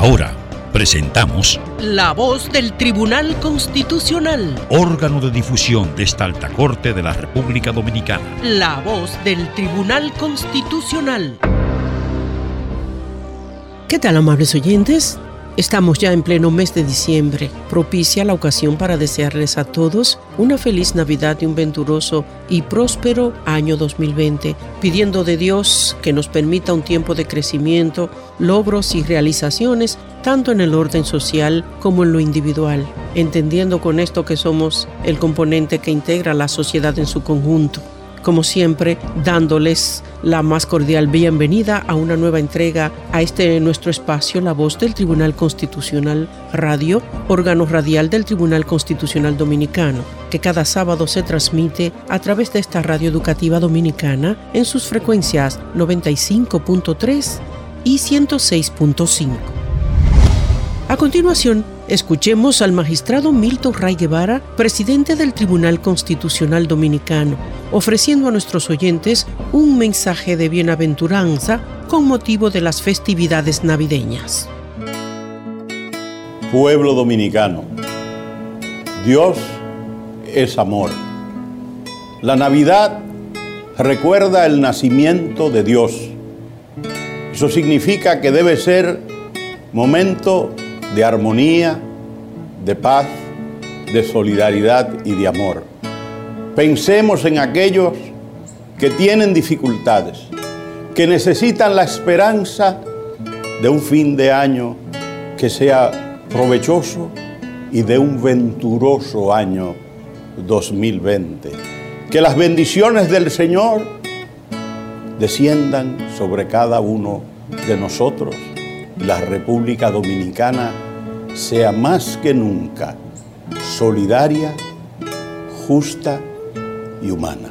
Ahora presentamos La voz del Tribunal Constitucional. órgano de difusión de esta alta corte de la República Dominicana. La voz del Tribunal Constitucional. ¿Qué tal, amables oyentes? Estamos ya en pleno mes de diciembre, propicia la ocasión para desearles a todos una feliz Navidad y un venturoso y próspero año 2020, pidiendo de Dios que nos permita un tiempo de crecimiento, logros y realizaciones, tanto en el orden social como en lo individual, entendiendo con esto que somos el componente que integra la sociedad en su conjunto. Como siempre, dándoles la más cordial bienvenida a una nueva entrega a este nuestro espacio, La Voz del Tribunal Constitucional Radio, órgano radial del Tribunal Constitucional Dominicano, que cada sábado se transmite a través de esta radio educativa dominicana en sus frecuencias 95.3 y 106.5. A continuación, escuchemos al magistrado Milton Ray Guevara, presidente del Tribunal Constitucional Dominicano, ofreciendo a nuestros oyentes un mensaje de bienaventuranza con motivo de las festividades navideñas. Pueblo dominicano, Dios es amor. La Navidad recuerda el nacimiento de Dios. Eso significa que debe ser momento de armonía, de paz, de solidaridad y de amor. Pensemos en aquellos que tienen dificultades, que necesitan la esperanza de un fin de año que sea provechoso y de un venturoso año 2020. Que las bendiciones del Señor desciendan sobre cada uno de nosotros la República Dominicana sea más que nunca solidaria, justa y humana.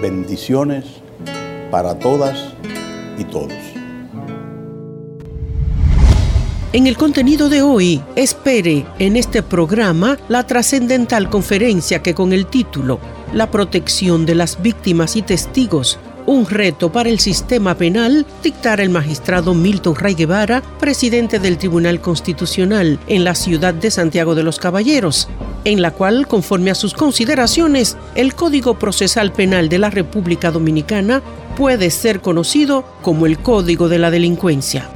Bendiciones para todas y todos. En el contenido de hoy, espere en este programa la trascendental conferencia que con el título La protección de las víctimas y testigos un reto para el sistema penal, dictará el magistrado Milton Ray Guevara, presidente del Tribunal Constitucional en la ciudad de Santiago de los Caballeros, en la cual, conforme a sus consideraciones, el Código Procesal Penal de la República Dominicana puede ser conocido como el Código de la Delincuencia.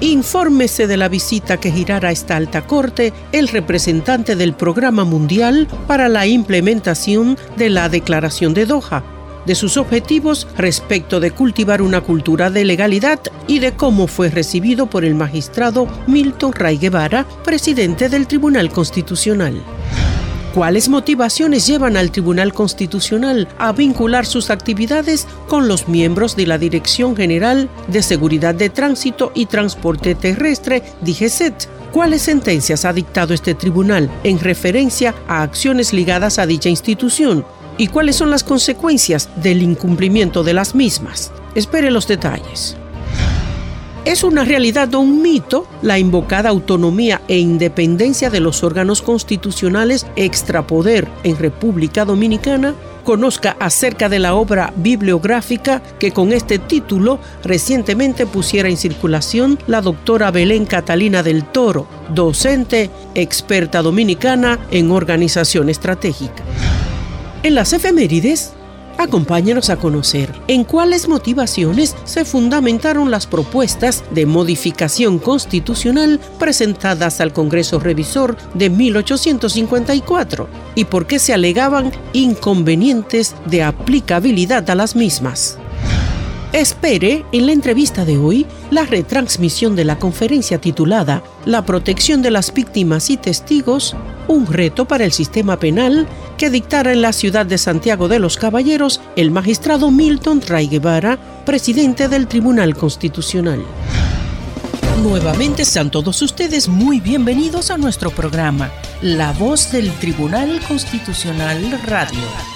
Infórmese de la visita que girará a esta alta corte el representante del Programa Mundial para la implementación de la Declaración de Doha, de sus objetivos respecto de cultivar una cultura de legalidad y de cómo fue recibido por el magistrado Milton Ray Guevara, presidente del Tribunal Constitucional. ¿Cuáles motivaciones llevan al Tribunal Constitucional a vincular sus actividades con los miembros de la Dirección General de Seguridad de Tránsito y Transporte Terrestre, DGCET? ¿Cuáles sentencias ha dictado este tribunal en referencia a acciones ligadas a dicha institución? ¿Y cuáles son las consecuencias del incumplimiento de las mismas? Espere los detalles. ¿Es una realidad o un mito la invocada autonomía e independencia de los órganos constitucionales extrapoder en República Dominicana? Conozca acerca de la obra bibliográfica que con este título recientemente pusiera en circulación la doctora Belén Catalina del Toro, docente, experta dominicana en organización estratégica. En las efemérides, Acompáñanos a conocer en cuáles motivaciones se fundamentaron las propuestas de modificación constitucional presentadas al Congreso Revisor de 1854 y por qué se alegaban inconvenientes de aplicabilidad a las mismas. Espere en la entrevista de hoy la retransmisión de la conferencia titulada La protección de las víctimas y testigos, un reto para el sistema penal que dictara en la ciudad de Santiago de los Caballeros el magistrado Milton Ray Guevara, presidente del Tribunal Constitucional. Nuevamente sean todos ustedes muy bienvenidos a nuestro programa, La Voz del Tribunal Constitucional Radio.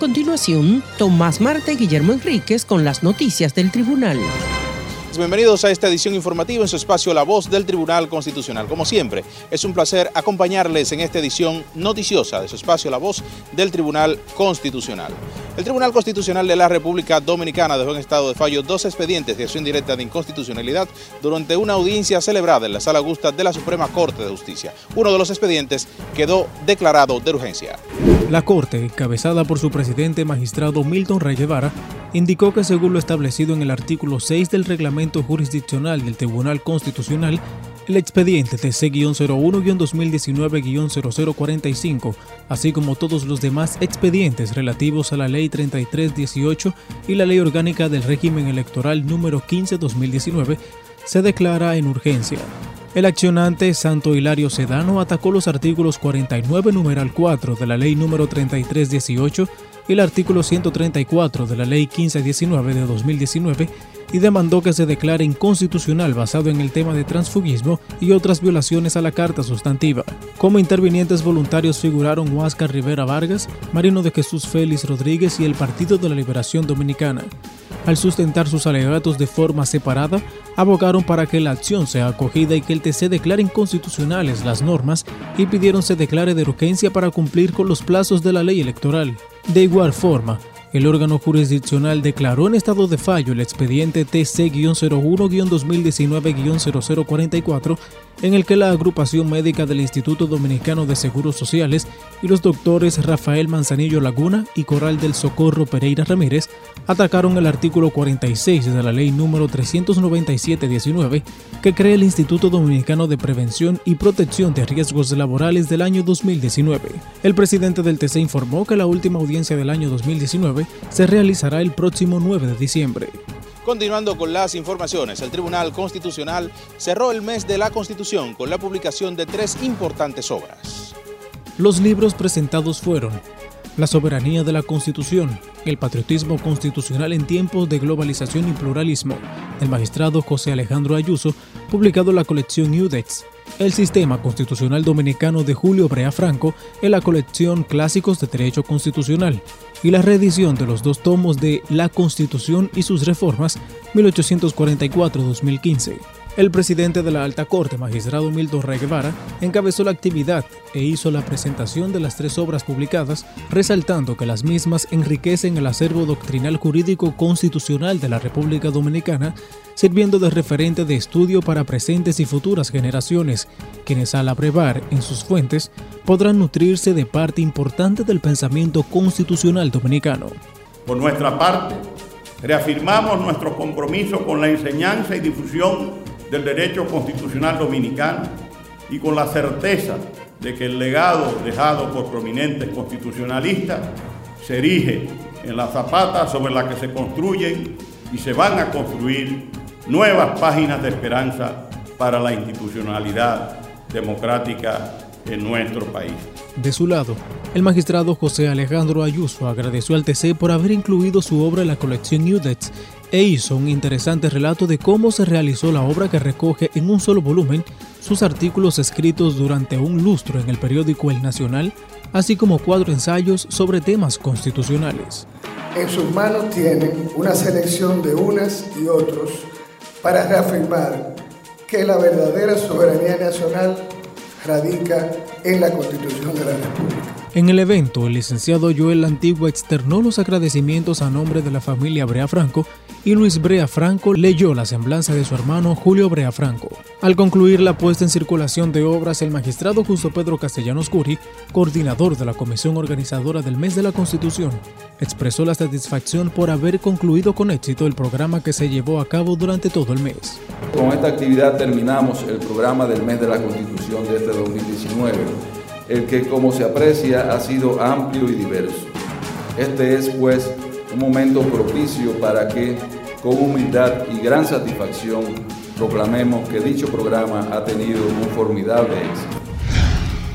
Continuación, Tomás Marte y Guillermo Enríquez con las noticias del tribunal. Bienvenidos a esta edición informativa en su espacio La Voz del Tribunal Constitucional. Como siempre, es un placer acompañarles en esta edición noticiosa de su espacio La Voz del Tribunal Constitucional. El Tribunal Constitucional de la República Dominicana dejó en estado de fallo dos expedientes de acción directa de inconstitucionalidad durante una audiencia celebrada en la Sala Augusta de la Suprema Corte de Justicia. Uno de los expedientes quedó declarado de urgencia. La Corte, encabezada por su presidente magistrado Milton Rey Guevara, indicó que según lo establecido en el artículo 6 del reglamento jurisdiccional del Tribunal Constitucional, el expediente TC-01-2019-0045, así como todos los demás expedientes relativos a la Ley 3318 y la Ley Orgánica del Régimen Electoral número 15-2019, se declara en urgencia. El accionante Santo Hilario Sedano atacó los artículos 49 numeral 4 de la Ley número 3318 el artículo 134 de la Ley 1519 de 2019 y demandó que se declare inconstitucional basado en el tema de transfugismo y otras violaciones a la Carta Sustantiva. Como intervinientes voluntarios figuraron Huáscar Rivera Vargas, Marino de Jesús Félix Rodríguez y el Partido de la Liberación Dominicana. Al sustentar sus alegatos de forma separada, abogaron para que la acción sea acogida y que el TC declare inconstitucionales las normas y pidieron se declare de urgencia para cumplir con los plazos de la ley electoral. De igual forma, el órgano jurisdiccional declaró en estado de fallo el expediente TC-01-2019-0044 en el que la agrupación médica del Instituto Dominicano de Seguros Sociales y los doctores Rafael Manzanillo Laguna y Coral del Socorro Pereira Ramírez atacaron el artículo 46 de la ley número 397-19 que crea el Instituto Dominicano de Prevención y Protección de Riesgos Laborales del año 2019. El presidente del TC informó que la última audiencia del año 2019 se realizará el próximo 9 de diciembre. Continuando con las informaciones, el Tribunal Constitucional cerró el mes de la Constitución con la publicación de tres importantes obras. Los libros presentados fueron La soberanía de la Constitución, El patriotismo constitucional en tiempos de globalización y pluralismo, del magistrado José Alejandro Ayuso, publicado en la colección UDEX, el Sistema Constitucional Dominicano de Julio Brea Franco en la colección Clásicos de Derecho Constitucional y la reedición de los dos tomos de La Constitución y sus reformas 1844-2015. El presidente de la Alta Corte, magistrado Milton Rey Guevara, encabezó la actividad e hizo la presentación de las tres obras publicadas, resaltando que las mismas enriquecen el acervo doctrinal jurídico constitucional de la República Dominicana, sirviendo de referente de estudio para presentes y futuras generaciones, quienes al abrevar en sus fuentes podrán nutrirse de parte importante del pensamiento constitucional dominicano. Por nuestra parte, reafirmamos nuestro compromiso con la enseñanza y difusión del derecho constitucional dominicano y con la certeza de que el legado dejado por prominentes constitucionalistas se erige en la zapata sobre la que se construyen y se van a construir nuevas páginas de esperanza para la institucionalidad democrática en nuestro país. De su lado, el magistrado José Alejandro Ayuso agradeció al TC por haber incluido su obra en la colección UDEX e hizo un interesante relato de cómo se realizó la obra que recoge en un solo volumen sus artículos escritos durante un lustro en el periódico El Nacional, así como cuatro ensayos sobre temas constitucionales. En sus manos tienen una selección de unas y otros para reafirmar que la verdadera soberanía nacional radica en la Constitución de la República. En el evento, el licenciado Joel Antigua externó los agradecimientos a nombre de la familia Brea Franco y Luis Brea Franco leyó la semblanza de su hermano Julio Brea Franco. Al concluir la puesta en circulación de obras, el magistrado Justo Pedro Castellanos Curi, coordinador de la comisión organizadora del mes de la Constitución, expresó la satisfacción por haber concluido con éxito el programa que se llevó a cabo durante todo el mes. Con esta actividad terminamos el programa del mes de la Constitución de este 2019, el que como se aprecia ha sido amplio y diverso. Este es pues un momento propicio para que con humildad y gran satisfacción proclamemos que dicho programa ha tenido un formidable éxito.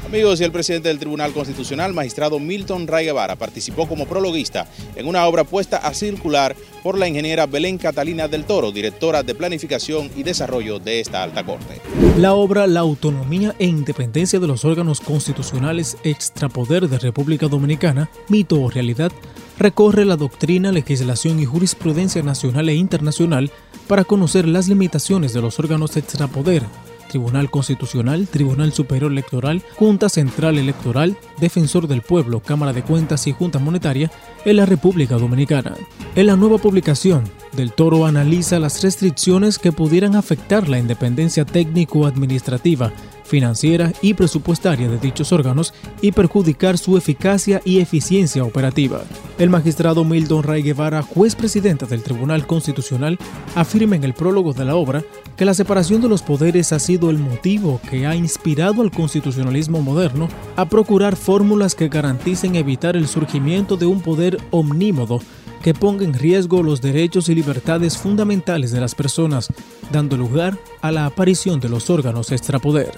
Amigos, y el presidente del Tribunal Constitucional, magistrado Milton Ray Guevara, participó como prologuista en una obra puesta a circular por la ingeniera Belén Catalina del Toro, directora de Planificación y Desarrollo de esta alta corte. La obra La autonomía e independencia de los órganos constitucionales extrapoder de República Dominicana, mito o realidad, recorre la doctrina, legislación y jurisprudencia nacional e internacional para conocer las limitaciones de los órganos extrapoder Tribunal Constitucional, Tribunal Superior Electoral, Junta Central Electoral, Defensor del Pueblo, Cámara de Cuentas y Junta Monetaria en la República Dominicana. En la nueva publicación, Del Toro analiza las restricciones que pudieran afectar la independencia técnico-administrativa financiera y presupuestaria de dichos órganos y perjudicar su eficacia y eficiencia operativa. El magistrado Milton Ray Guevara, juez presidente del Tribunal Constitucional, afirma en el prólogo de la obra que la separación de los poderes ha sido el motivo que ha inspirado al constitucionalismo moderno a procurar fórmulas que garanticen evitar el surgimiento de un poder omnímodo que ponga en riesgo los derechos y libertades fundamentales de las personas, dando lugar a la aparición de los órganos extrapoder.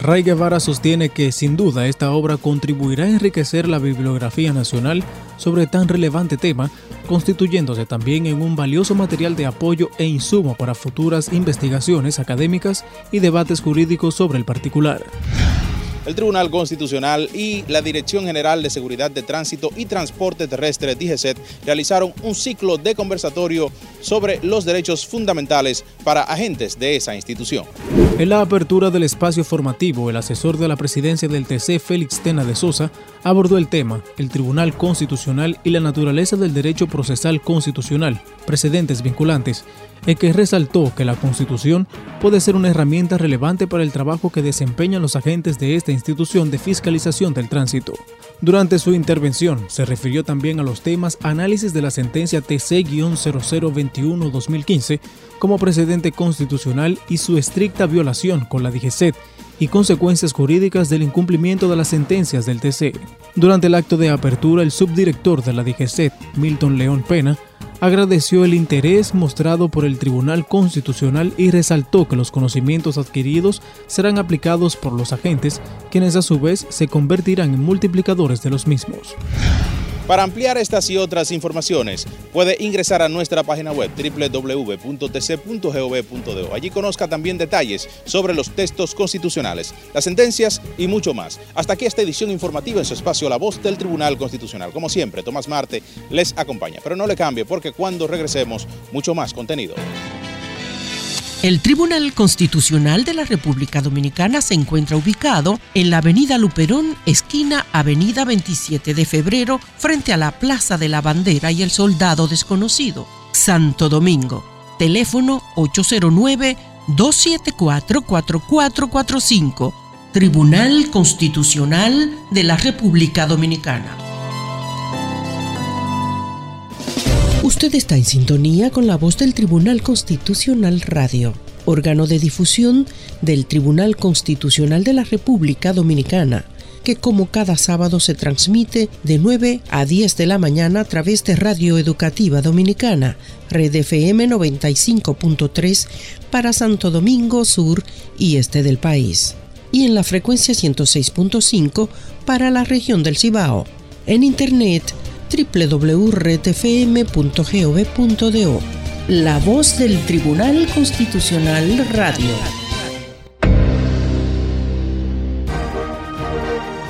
Ray Guevara sostiene que sin duda esta obra contribuirá a enriquecer la bibliografía nacional sobre tan relevante tema, constituyéndose también en un valioso material de apoyo e insumo para futuras investigaciones académicas y debates jurídicos sobre el particular el Tribunal Constitucional y la Dirección General de Seguridad de Tránsito y Transporte Terrestre, DGCET, realizaron un ciclo de conversatorio sobre los derechos fundamentales para agentes de esa institución. En la apertura del espacio formativo, el asesor de la presidencia del TC, Félix Tena de Sosa, abordó el tema, el Tribunal Constitucional y la naturaleza del derecho procesal constitucional, precedentes vinculantes, en que resaltó que la Constitución puede ser una herramienta relevante para el trabajo que desempeñan los agentes de esta institución de fiscalización del tránsito. Durante su intervención, se refirió también a los temas análisis de la sentencia TC-0021-2015 como precedente constitucional y su estricta violación con la DGCET y consecuencias jurídicas del incumplimiento de las sentencias del TC. Durante el acto de apertura, el subdirector de la DGCET, Milton León Pena, agradeció el interés mostrado por el Tribunal Constitucional y resaltó que los conocimientos adquiridos serán aplicados por los agentes, quienes a su vez se convertirán en multiplicadores de los mismos. Para ampliar estas y otras informaciones, puede ingresar a nuestra página web www.tc.gov.do. Allí conozca también detalles sobre los textos constitucionales, las sentencias y mucho más. Hasta aquí esta edición informativa en su espacio La Voz del Tribunal Constitucional. Como siempre, Tomás Marte les acompaña, pero no le cambie porque cuando regresemos, mucho más contenido. El Tribunal Constitucional de la República Dominicana se encuentra ubicado en la Avenida Luperón, esquina Avenida 27 de Febrero, frente a la Plaza de la Bandera y el Soldado Desconocido, Santo Domingo. Teléfono 809-274-4445. Tribunal Constitucional de la República Dominicana. Usted está en sintonía con la voz del Tribunal Constitucional Radio, órgano de difusión del Tribunal Constitucional de la República Dominicana, que como cada sábado se transmite de 9 a 10 de la mañana a través de Radio Educativa Dominicana, Red FM 95.3 para Santo Domingo Sur y Este del país, y en la frecuencia 106.5 para la región del Cibao. En Internet www.redfm.gov.do. La voz del Tribunal Constitucional Radio.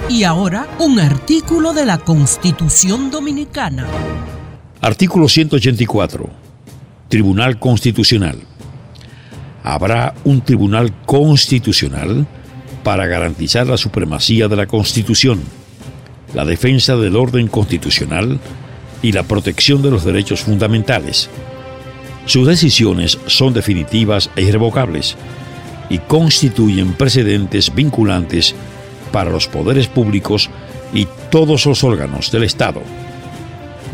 Y ahora, un artículo de la Constitución Dominicana. Artículo 184. Tribunal Constitucional. Habrá un Tribunal Constitucional para garantizar la supremacía de la Constitución la defensa del orden constitucional y la protección de los derechos fundamentales. Sus decisiones son definitivas e irrevocables y constituyen precedentes vinculantes para los poderes públicos y todos los órganos del Estado.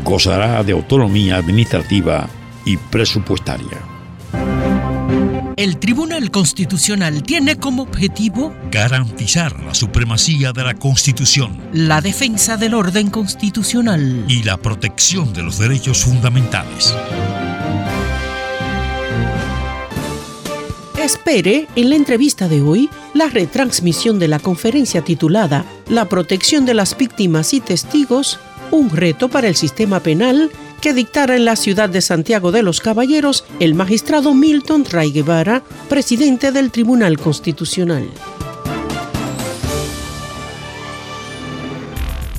Gozará de autonomía administrativa y presupuestaria. El Tribunal Constitucional tiene como objetivo garantizar la supremacía de la Constitución, la defensa del orden constitucional y la protección de los derechos fundamentales. Espere en la entrevista de hoy la retransmisión de la conferencia titulada La protección de las víctimas y testigos, un reto para el sistema penal que dictara en la ciudad de Santiago de los Caballeros el magistrado Milton Ray Guevara, presidente del Tribunal Constitucional.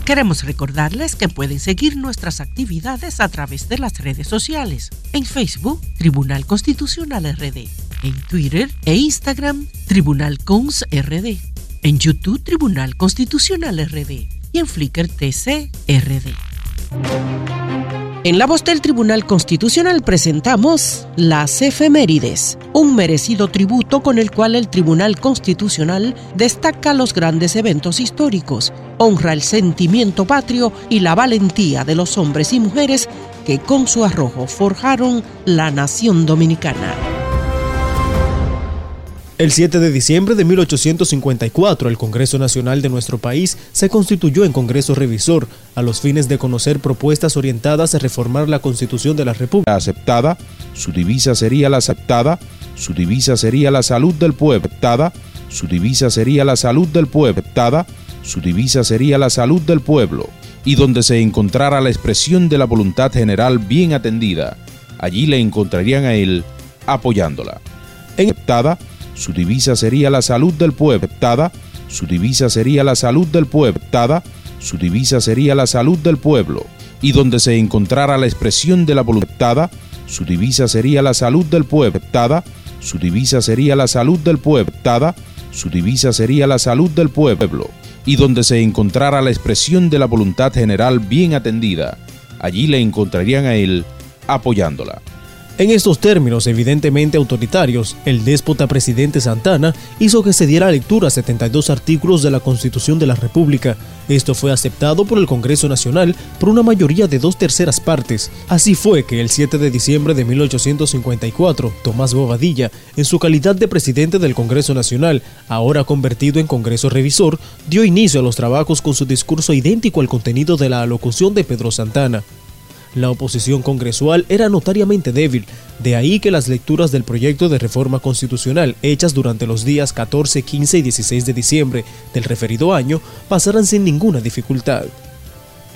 Queremos recordarles que pueden seguir nuestras actividades a través de las redes sociales. En Facebook, Tribunal Constitucional RD. En Twitter e Instagram, Tribunal Cons RD. En YouTube, Tribunal Constitucional RD. Y en Flickr TC RD. En la voz del Tribunal Constitucional presentamos Las Efemérides, un merecido tributo con el cual el Tribunal Constitucional destaca los grandes eventos históricos, honra el sentimiento patrio y la valentía de los hombres y mujeres que con su arrojo forjaron la nación dominicana. El 7 de diciembre de 1854, el Congreso Nacional de nuestro país se constituyó en Congreso Revisor a los fines de conocer propuestas orientadas a reformar la Constitución de la República. Aceptada, su divisa sería la aceptada, su divisa sería la salud del pueblo aceptada, su divisa sería la salud del pueblo aceptada, su divisa sería la salud del pueblo, y donde se encontrara la expresión de la voluntad general bien atendida, allí le encontrarían a él apoyándola. En aceptada, su divisa sería la salud del pueblo. Su divisa sería la salud del pueblo. Su divisa sería la salud del pueblo. Y donde se encontrara la expresión de la voluntad, su divisa sería la salud del pueblo. Su divisa sería la salud del pueblo. Su divisa sería la salud del pueblo. Y donde se encontrara la expresión de la voluntad general bien atendida, allí le encontrarían a él apoyándola. En estos términos evidentemente autoritarios, el déspota presidente Santana hizo que se diera lectura a 72 artículos de la Constitución de la República. Esto fue aceptado por el Congreso Nacional por una mayoría de dos terceras partes. Así fue que el 7 de diciembre de 1854, Tomás Bobadilla, en su calidad de presidente del Congreso Nacional, ahora convertido en Congreso Revisor, dio inicio a los trabajos con su discurso idéntico al contenido de la alocución de Pedro Santana. La oposición congresual era notariamente débil, de ahí que las lecturas del proyecto de reforma constitucional hechas durante los días 14, 15 y 16 de diciembre del referido año pasaran sin ninguna dificultad.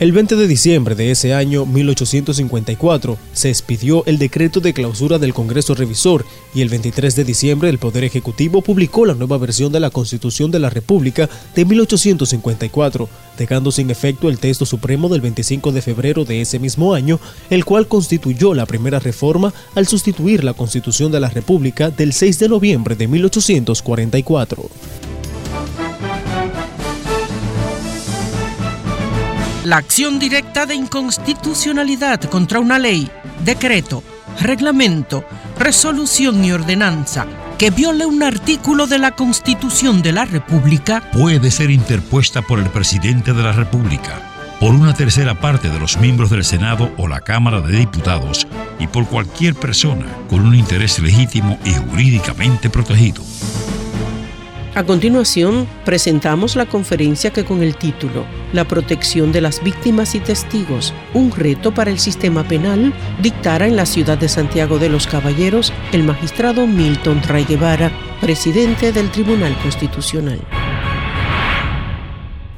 El 20 de diciembre de ese año 1854 se expidió el decreto de clausura del Congreso Revisor y el 23 de diciembre el Poder Ejecutivo publicó la nueva versión de la Constitución de la República de 1854, dejando sin efecto el texto supremo del 25 de febrero de ese mismo año, el cual constituyó la primera reforma al sustituir la Constitución de la República del 6 de noviembre de 1844. La acción directa de inconstitucionalidad contra una ley, decreto, reglamento, resolución y ordenanza que viole un artículo de la Constitución de la República puede ser interpuesta por el presidente de la República, por una tercera parte de los miembros del Senado o la Cámara de Diputados y por cualquier persona con un interés legítimo y jurídicamente protegido. A continuación, presentamos la conferencia que con el título La protección de las víctimas y testigos, un reto para el sistema penal, dictara en la ciudad de Santiago de los Caballeros el magistrado Milton Ray Guevara, presidente del Tribunal Constitucional.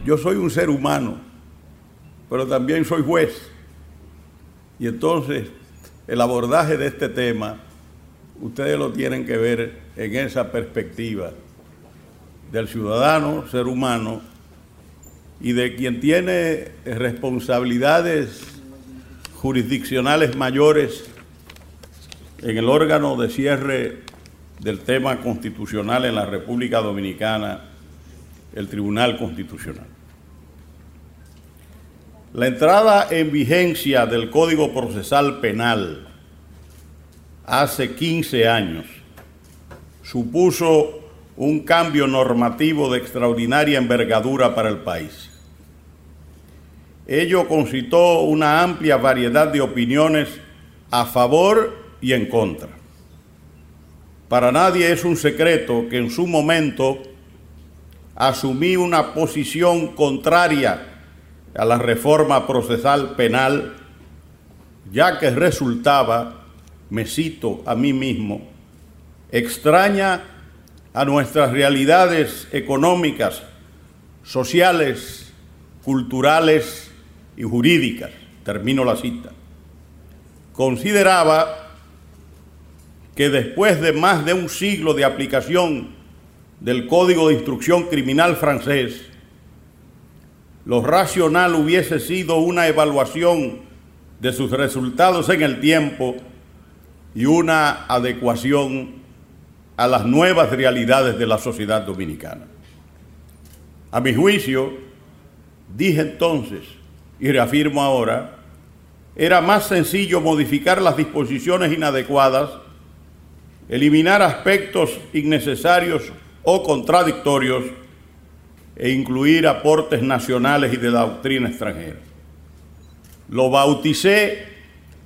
Yo soy un ser humano, pero también soy juez. Y entonces el abordaje de este tema, ustedes lo tienen que ver en esa perspectiva del ciudadano, ser humano, y de quien tiene responsabilidades jurisdiccionales mayores en el órgano de cierre del tema constitucional en la República Dominicana, el Tribunal Constitucional. La entrada en vigencia del Código Procesal Penal hace 15 años supuso un cambio normativo de extraordinaria envergadura para el país. Ello concitó una amplia variedad de opiniones a favor y en contra. Para nadie es un secreto que en su momento asumí una posición contraria a la reforma procesal penal, ya que resultaba, me cito a mí mismo, extraña a nuestras realidades económicas, sociales, culturales y jurídicas. Termino la cita. Consideraba que después de más de un siglo de aplicación del Código de Instrucción Criminal francés, lo racional hubiese sido una evaluación de sus resultados en el tiempo y una adecuación a las nuevas realidades de la sociedad dominicana. A mi juicio, dije entonces y reafirmo ahora, era más sencillo modificar las disposiciones inadecuadas, eliminar aspectos innecesarios o contradictorios e incluir aportes nacionales y de doctrina extranjera. Lo bauticé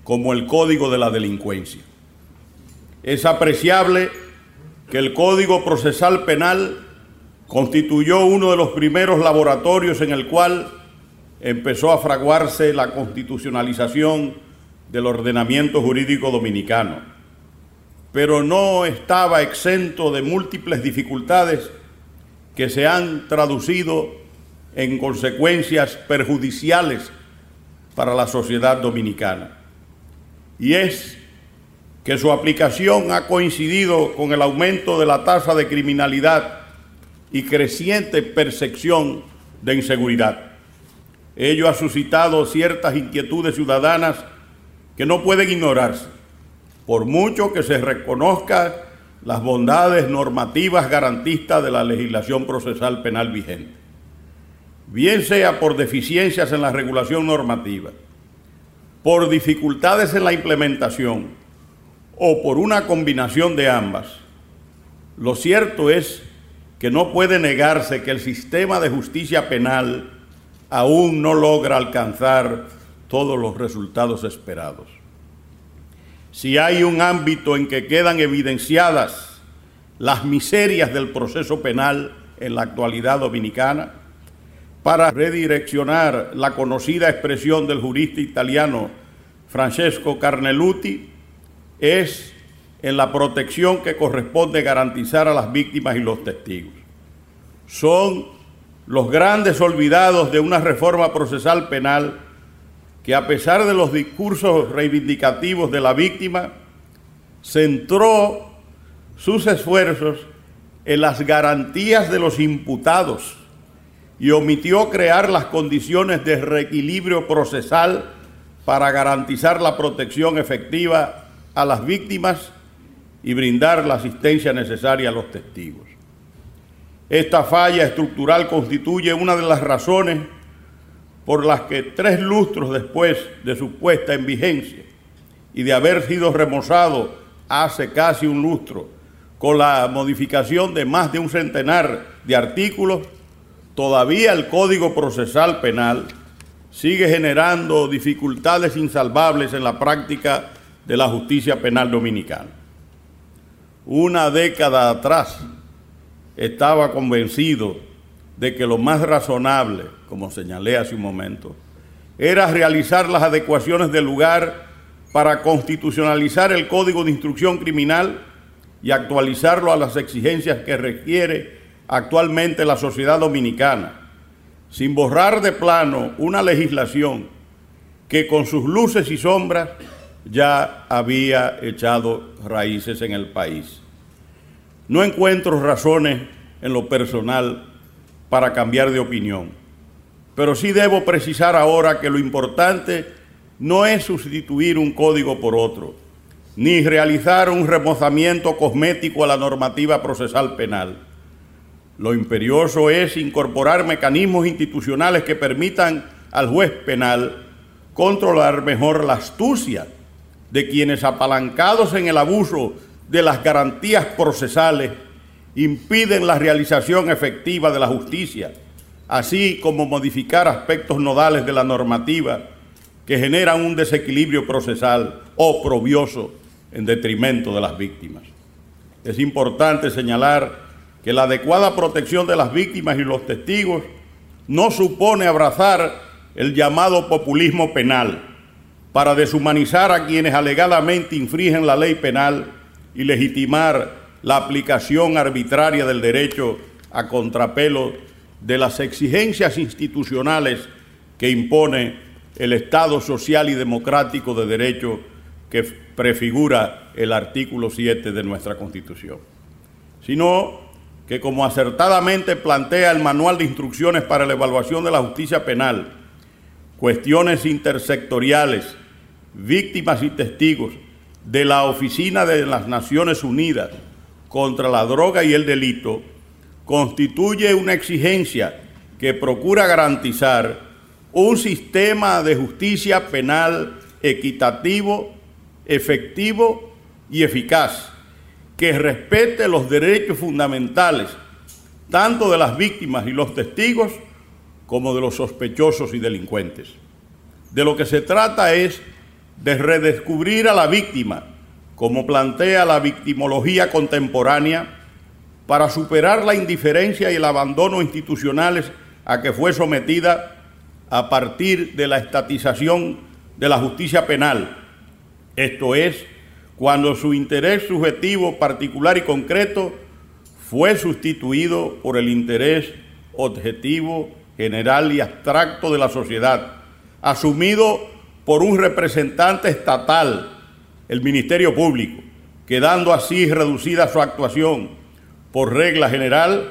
como el Código de la Delincuencia. Es apreciable que el Código Procesal Penal constituyó uno de los primeros laboratorios en el cual empezó a fraguarse la constitucionalización del ordenamiento jurídico dominicano, pero no estaba exento de múltiples dificultades que se han traducido en consecuencias perjudiciales para la sociedad dominicana. Y es que su aplicación ha coincidido con el aumento de la tasa de criminalidad y creciente percepción de inseguridad. Ello ha suscitado ciertas inquietudes ciudadanas que no pueden ignorarse, por mucho que se reconozca las bondades normativas garantistas de la legislación procesal penal vigente. Bien sea por deficiencias en la regulación normativa, por dificultades en la implementación o por una combinación de ambas, lo cierto es que no puede negarse que el sistema de justicia penal aún no logra alcanzar todos los resultados esperados. Si hay un ámbito en que quedan evidenciadas las miserias del proceso penal en la actualidad dominicana, para redireccionar la conocida expresión del jurista italiano Francesco Carneluti, es en la protección que corresponde garantizar a las víctimas y los testigos. Son los grandes olvidados de una reforma procesal penal que a pesar de los discursos reivindicativos de la víctima, centró sus esfuerzos en las garantías de los imputados y omitió crear las condiciones de reequilibrio procesal para garantizar la protección efectiva a las víctimas y brindar la asistencia necesaria a los testigos. Esta falla estructural constituye una de las razones por las que tres lustros después de su puesta en vigencia y de haber sido remozado hace casi un lustro, con la modificación de más de un centenar de artículos, todavía el Código Procesal Penal sigue generando dificultades insalvables en la práctica de la justicia penal dominicana. Una década atrás, estaba convencido de que lo más razonable, como señalé hace un momento, era realizar las adecuaciones del lugar para constitucionalizar el Código de Instrucción Criminal y actualizarlo a las exigencias que requiere actualmente la sociedad dominicana, sin borrar de plano una legislación que con sus luces y sombras ya había echado raíces en el país. No encuentro razones en lo personal para cambiar de opinión, pero sí debo precisar ahora que lo importante no es sustituir un código por otro, ni realizar un remozamiento cosmético a la normativa procesal penal. Lo imperioso es incorporar mecanismos institucionales que permitan al juez penal controlar mejor la astucia de quienes apalancados en el abuso de las garantías procesales impiden la realización efectiva de la justicia, así como modificar aspectos nodales de la normativa que generan un desequilibrio procesal oprobioso en detrimento de las víctimas. Es importante señalar que la adecuada protección de las víctimas y los testigos no supone abrazar el llamado populismo penal para deshumanizar a quienes alegadamente infringen la ley penal y legitimar la aplicación arbitraria del derecho a contrapelo de las exigencias institucionales que impone el Estado social y democrático de derecho que prefigura el artículo 7 de nuestra Constitución, sino que como acertadamente plantea el Manual de Instrucciones para la Evaluación de la Justicia Penal, cuestiones intersectoriales, víctimas y testigos de la Oficina de las Naciones Unidas contra la Droga y el Delito, constituye una exigencia que procura garantizar un sistema de justicia penal equitativo, efectivo y eficaz, que respete los derechos fundamentales tanto de las víctimas y los testigos como de los sospechosos y delincuentes. De lo que se trata es de redescubrir a la víctima, como plantea la victimología contemporánea, para superar la indiferencia y el abandono institucionales a que fue sometida a partir de la estatización de la justicia penal, esto es, cuando su interés subjetivo particular y concreto fue sustituido por el interés objetivo, general y abstracto de la sociedad, asumido por un representante estatal, el Ministerio Público, quedando así reducida su actuación por regla general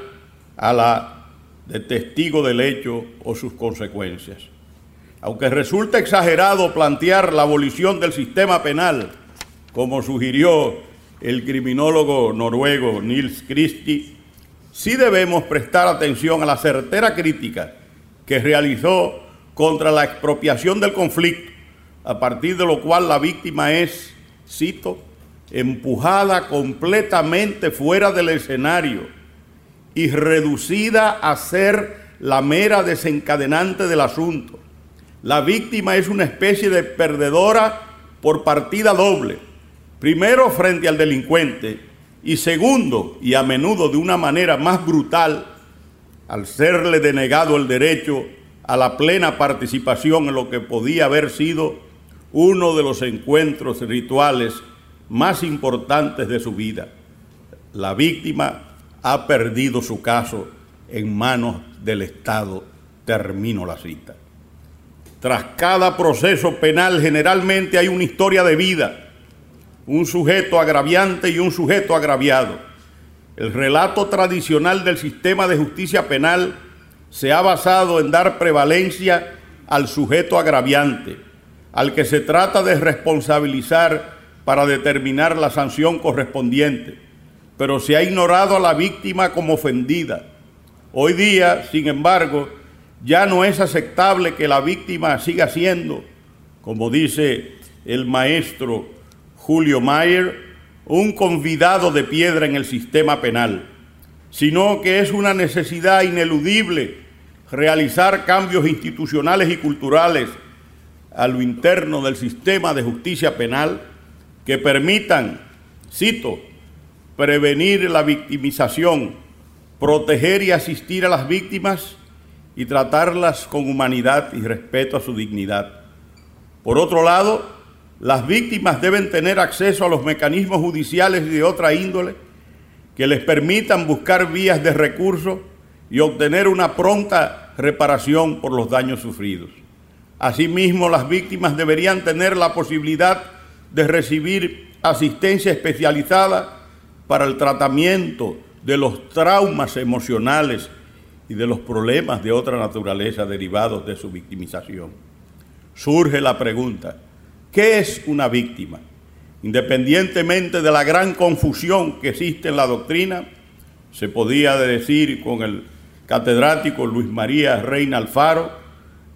a la de testigo del hecho o sus consecuencias. Aunque resulta exagerado plantear la abolición del sistema penal, como sugirió el criminólogo noruego Nils Christie, sí debemos prestar atención a la certera crítica que realizó contra la expropiación del conflicto, a partir de lo cual la víctima es, cito, empujada completamente fuera del escenario y reducida a ser la mera desencadenante del asunto. La víctima es una especie de perdedora por partida doble. Primero frente al delincuente y segundo, y a menudo de una manera más brutal, al serle denegado el derecho a la plena participación en lo que podía haber sido uno de los encuentros rituales más importantes de su vida. La víctima ha perdido su caso en manos del Estado. Termino la cita. Tras cada proceso penal generalmente hay una historia de vida, un sujeto agraviante y un sujeto agraviado. El relato tradicional del sistema de justicia penal se ha basado en dar prevalencia al sujeto agraviante, al que se trata de responsabilizar para determinar la sanción correspondiente pero se ha ignorado a la víctima como ofendida. Hoy día, sin embargo, ya no es aceptable que la víctima siga siendo, como dice el maestro Julio Mayer, un convidado de piedra en el sistema penal, sino que es una necesidad ineludible realizar cambios institucionales y culturales a lo interno del sistema de justicia penal que permitan, cito, prevenir la victimización, proteger y asistir a las víctimas y tratarlas con humanidad y respeto a su dignidad. Por otro lado, las víctimas deben tener acceso a los mecanismos judiciales de otra índole que les permitan buscar vías de recurso y obtener una pronta reparación por los daños sufridos. Asimismo, las víctimas deberían tener la posibilidad de recibir asistencia especializada para el tratamiento de los traumas emocionales y de los problemas de otra naturaleza derivados de su victimización. Surge la pregunta, ¿qué es una víctima? Independientemente de la gran confusión que existe en la doctrina, se podía decir con el catedrático Luis María Reina Alfaro,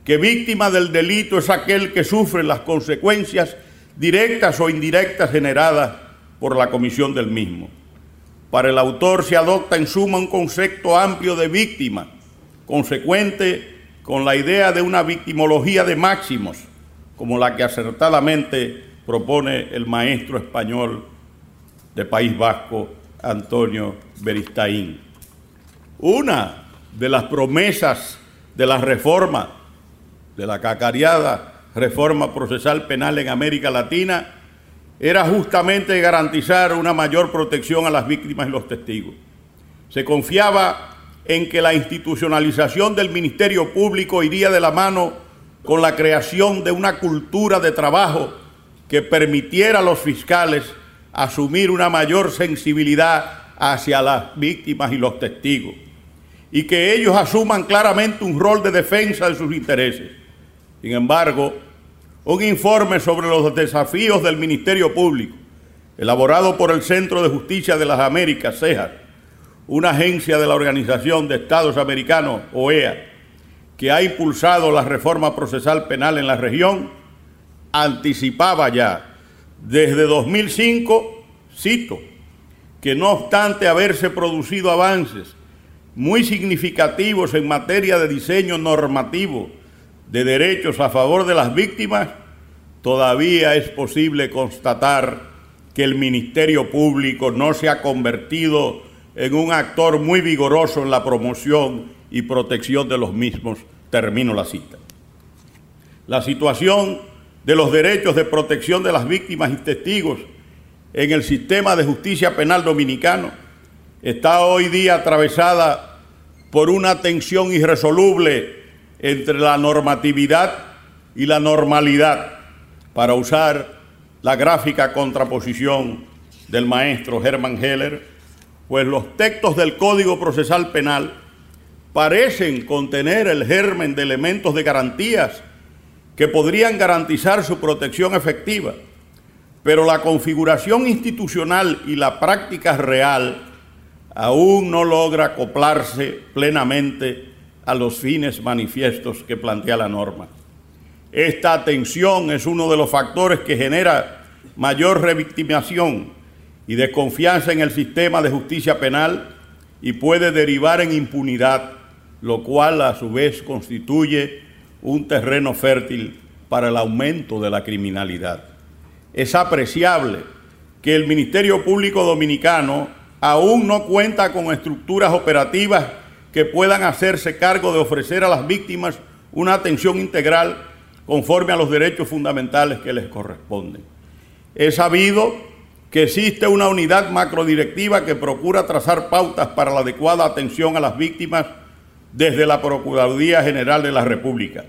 que víctima del delito es aquel que sufre las consecuencias directas o indirectas generadas por la comisión del mismo. Para el autor se adopta en suma un concepto amplio de víctima, consecuente con la idea de una victimología de máximos, como la que acertadamente propone el maestro español de País Vasco, Antonio Beristain. Una de las promesas de la reforma, de la cacareada reforma procesal penal en América Latina, era justamente garantizar una mayor protección a las víctimas y los testigos. Se confiaba en que la institucionalización del Ministerio Público iría de la mano con la creación de una cultura de trabajo que permitiera a los fiscales asumir una mayor sensibilidad hacia las víctimas y los testigos y que ellos asuman claramente un rol de defensa de sus intereses. Sin embargo, un informe sobre los desafíos del Ministerio Público, elaborado por el Centro de Justicia de las Américas, CEJA, una agencia de la Organización de Estados Americanos, OEA, que ha impulsado la reforma procesal penal en la región, anticipaba ya desde 2005, cito, que no obstante haberse producido avances muy significativos en materia de diseño normativo de derechos a favor de las víctimas, todavía es posible constatar que el Ministerio Público no se ha convertido en un actor muy vigoroso en la promoción y protección de los mismos. Termino la cita. La situación de los derechos de protección de las víctimas y testigos en el sistema de justicia penal dominicano está hoy día atravesada por una tensión irresoluble entre la normatividad y la normalidad, para usar la gráfica contraposición del maestro Hermann Heller, pues los textos del Código Procesal Penal parecen contener el germen de elementos de garantías que podrían garantizar su protección efectiva, pero la configuración institucional y la práctica real aún no logra acoplarse plenamente a los fines manifiestos que plantea la norma. Esta tensión es uno de los factores que genera mayor revictimación y desconfianza en el sistema de justicia penal y puede derivar en impunidad, lo cual a su vez constituye un terreno fértil para el aumento de la criminalidad. Es apreciable que el Ministerio Público Dominicano aún no cuenta con estructuras operativas que puedan hacerse cargo de ofrecer a las víctimas una atención integral conforme a los derechos fundamentales que les corresponden. Es sabido que existe una unidad macrodirectiva que procura trazar pautas para la adecuada atención a las víctimas desde la Procuraduría General de la República,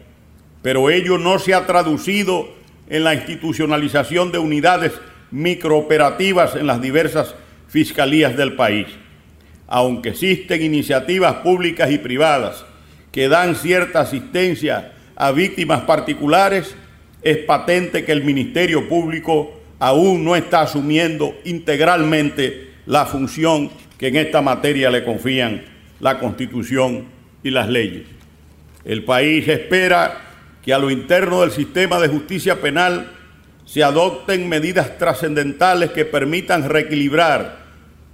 pero ello no se ha traducido en la institucionalización de unidades microoperativas en las diversas fiscalías del país. Aunque existen iniciativas públicas y privadas que dan cierta asistencia a víctimas particulares, es patente que el Ministerio Público aún no está asumiendo integralmente la función que en esta materia le confían la Constitución y las leyes. El país espera que a lo interno del sistema de justicia penal se adopten medidas trascendentales que permitan reequilibrar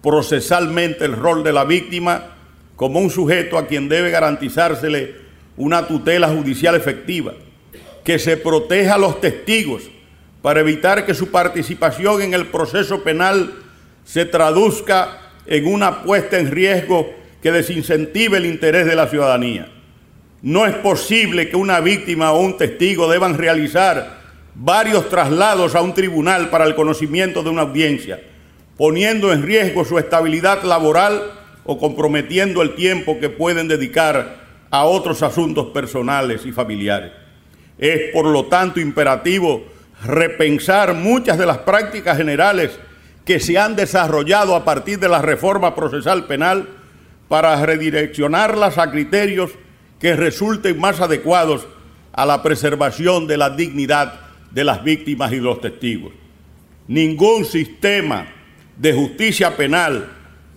procesalmente el rol de la víctima como un sujeto a quien debe garantizársele una tutela judicial efectiva, que se proteja a los testigos para evitar que su participación en el proceso penal se traduzca en una puesta en riesgo que desincentive el interés de la ciudadanía. No es posible que una víctima o un testigo deban realizar varios traslados a un tribunal para el conocimiento de una audiencia poniendo en riesgo su estabilidad laboral o comprometiendo el tiempo que pueden dedicar a otros asuntos personales y familiares. Es por lo tanto imperativo repensar muchas de las prácticas generales que se han desarrollado a partir de la reforma procesal penal para redireccionarlas a criterios que resulten más adecuados a la preservación de la dignidad de las víctimas y los testigos. Ningún sistema de justicia penal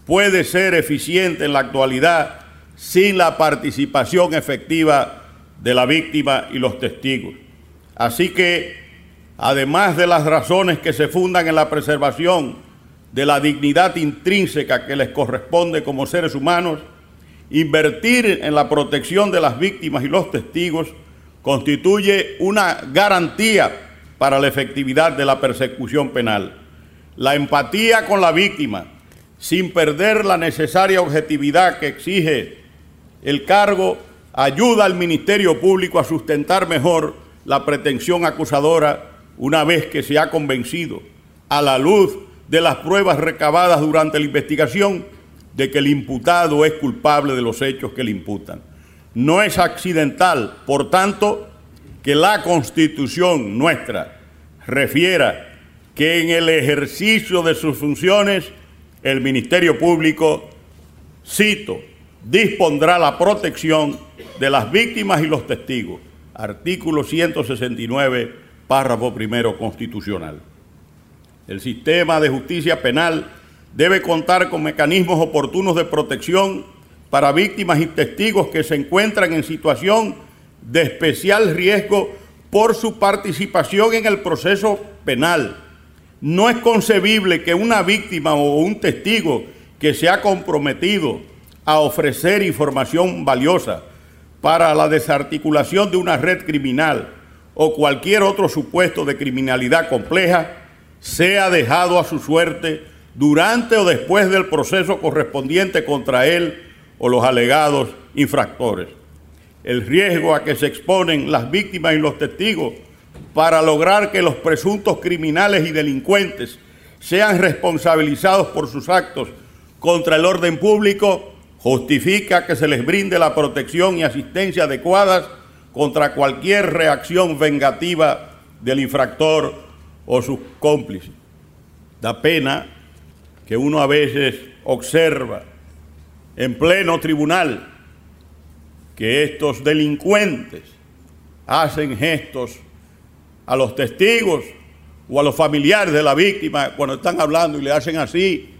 puede ser eficiente en la actualidad sin la participación efectiva de la víctima y los testigos. Así que, además de las razones que se fundan en la preservación de la dignidad intrínseca que les corresponde como seres humanos, invertir en la protección de las víctimas y los testigos constituye una garantía para la efectividad de la persecución penal la empatía con la víctima, sin perder la necesaria objetividad que exige el cargo, ayuda al Ministerio Público a sustentar mejor la pretensión acusadora una vez que se ha convencido, a la luz de las pruebas recabadas durante la investigación, de que el imputado es culpable de los hechos que le imputan. No es accidental, por tanto, que la constitución nuestra refiera que en el ejercicio de sus funciones el Ministerio Público, cito, dispondrá la protección de las víctimas y los testigos. Artículo 169, párrafo primero constitucional. El sistema de justicia penal debe contar con mecanismos oportunos de protección para víctimas y testigos que se encuentran en situación de especial riesgo por su participación en el proceso penal. No es concebible que una víctima o un testigo que se ha comprometido a ofrecer información valiosa para la desarticulación de una red criminal o cualquier otro supuesto de criminalidad compleja sea dejado a su suerte durante o después del proceso correspondiente contra él o los alegados infractores. El riesgo a que se exponen las víctimas y los testigos para lograr que los presuntos criminales y delincuentes sean responsabilizados por sus actos contra el orden público justifica que se les brinde la protección y asistencia adecuadas contra cualquier reacción vengativa del infractor o sus cómplices. Da pena que uno a veces observa en pleno tribunal que estos delincuentes hacen gestos a los testigos o a los familiares de la víctima cuando están hablando y le hacen así,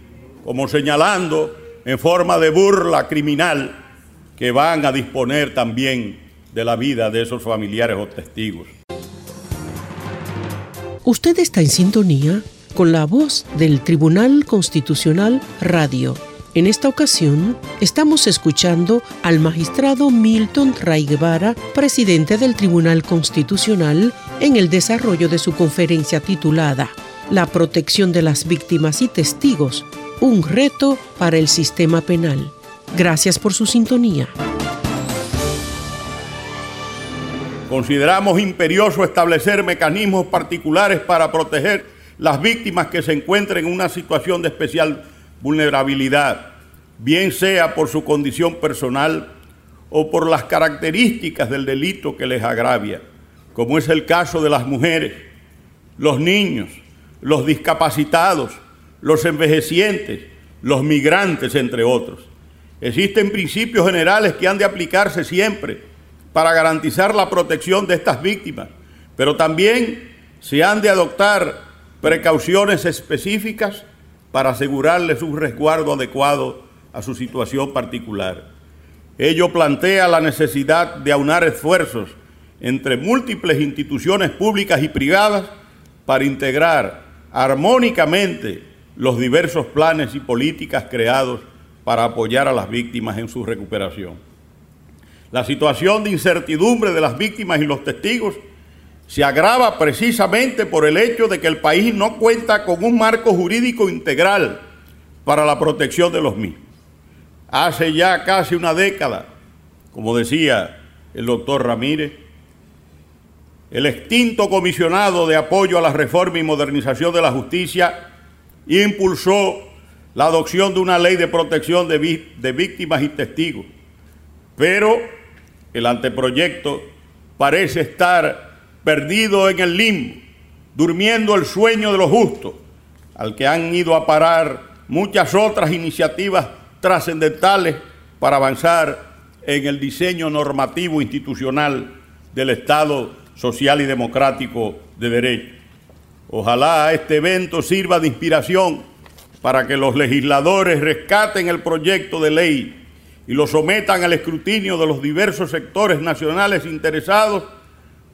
como señalando en forma de burla criminal que van a disponer también de la vida de esos familiares o testigos. Usted está en sintonía con la voz del Tribunal Constitucional Radio. En esta ocasión estamos escuchando al magistrado Milton Ray Guevara, presidente del Tribunal Constitucional, en el desarrollo de su conferencia titulada La protección de las víctimas y testigos, un reto para el sistema penal. Gracias por su sintonía. Consideramos imperioso establecer mecanismos particulares para proteger las víctimas que se encuentren en una situación de especial vulnerabilidad, bien sea por su condición personal o por las características del delito que les agravia, como es el caso de las mujeres, los niños, los discapacitados, los envejecientes, los migrantes, entre otros. Existen principios generales que han de aplicarse siempre para garantizar la protección de estas víctimas, pero también se han de adoptar precauciones específicas para asegurarles un resguardo adecuado a su situación particular. Ello plantea la necesidad de aunar esfuerzos entre múltiples instituciones públicas y privadas para integrar armónicamente los diversos planes y políticas creados para apoyar a las víctimas en su recuperación. La situación de incertidumbre de las víctimas y los testigos se agrava precisamente por el hecho de que el país no cuenta con un marco jurídico integral para la protección de los mismos. Hace ya casi una década, como decía el doctor Ramírez, el extinto comisionado de apoyo a la reforma y modernización de la justicia impulsó la adopción de una ley de protección de, víctimas y testigos, pero el anteproyecto parece estar perdido en el limbo, durmiendo el sueño de los justos, al que han ido a parar muchas otras iniciativas trascendentales para avanzar en el diseño normativo institucional del Estado social y democrático de derecho. Ojalá este evento sirva de inspiración para que los legisladores rescaten el proyecto de ley y lo sometan al escrutinio de los diversos sectores nacionales interesados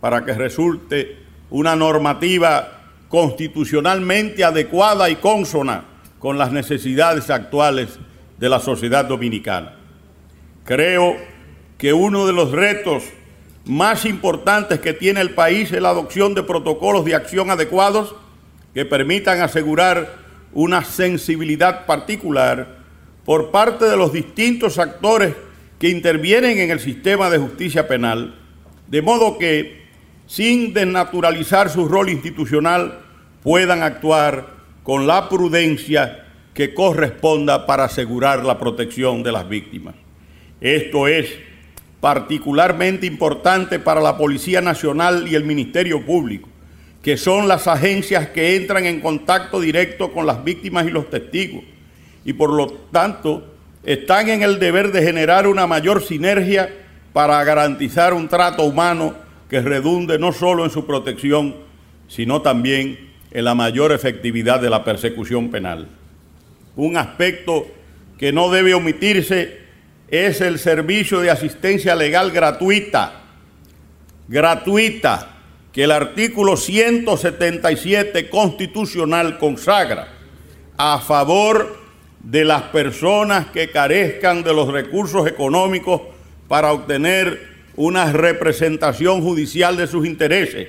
para que resulte una normativa constitucionalmente adecuada y consona con las necesidades actuales de la sociedad dominicana. Creo que uno de los retos más importantes que tiene el país es la adopción de protocolos de acción adecuados que permitan asegurar una sensibilidad particular por parte de los distintos actores que intervienen en el sistema de justicia penal, de modo que, sin desnaturalizar su rol institucional, puedan actuar con la prudencia que corresponda para asegurar la protección de las víctimas. Esto es particularmente importante para la Policía Nacional y el Ministerio Público, que son las agencias que entran en contacto directo con las víctimas y los testigos y por lo tanto están en el deber de generar una mayor sinergia para garantizar un trato humano que redunde no solo en su protección, sino también en la mayor efectividad de la persecución penal. Un aspecto que no debe omitirse es el servicio de asistencia legal gratuita, gratuita, que el artículo 177 constitucional consagra a favor de las personas que carezcan de los recursos económicos para obtener una representación judicial de sus intereses,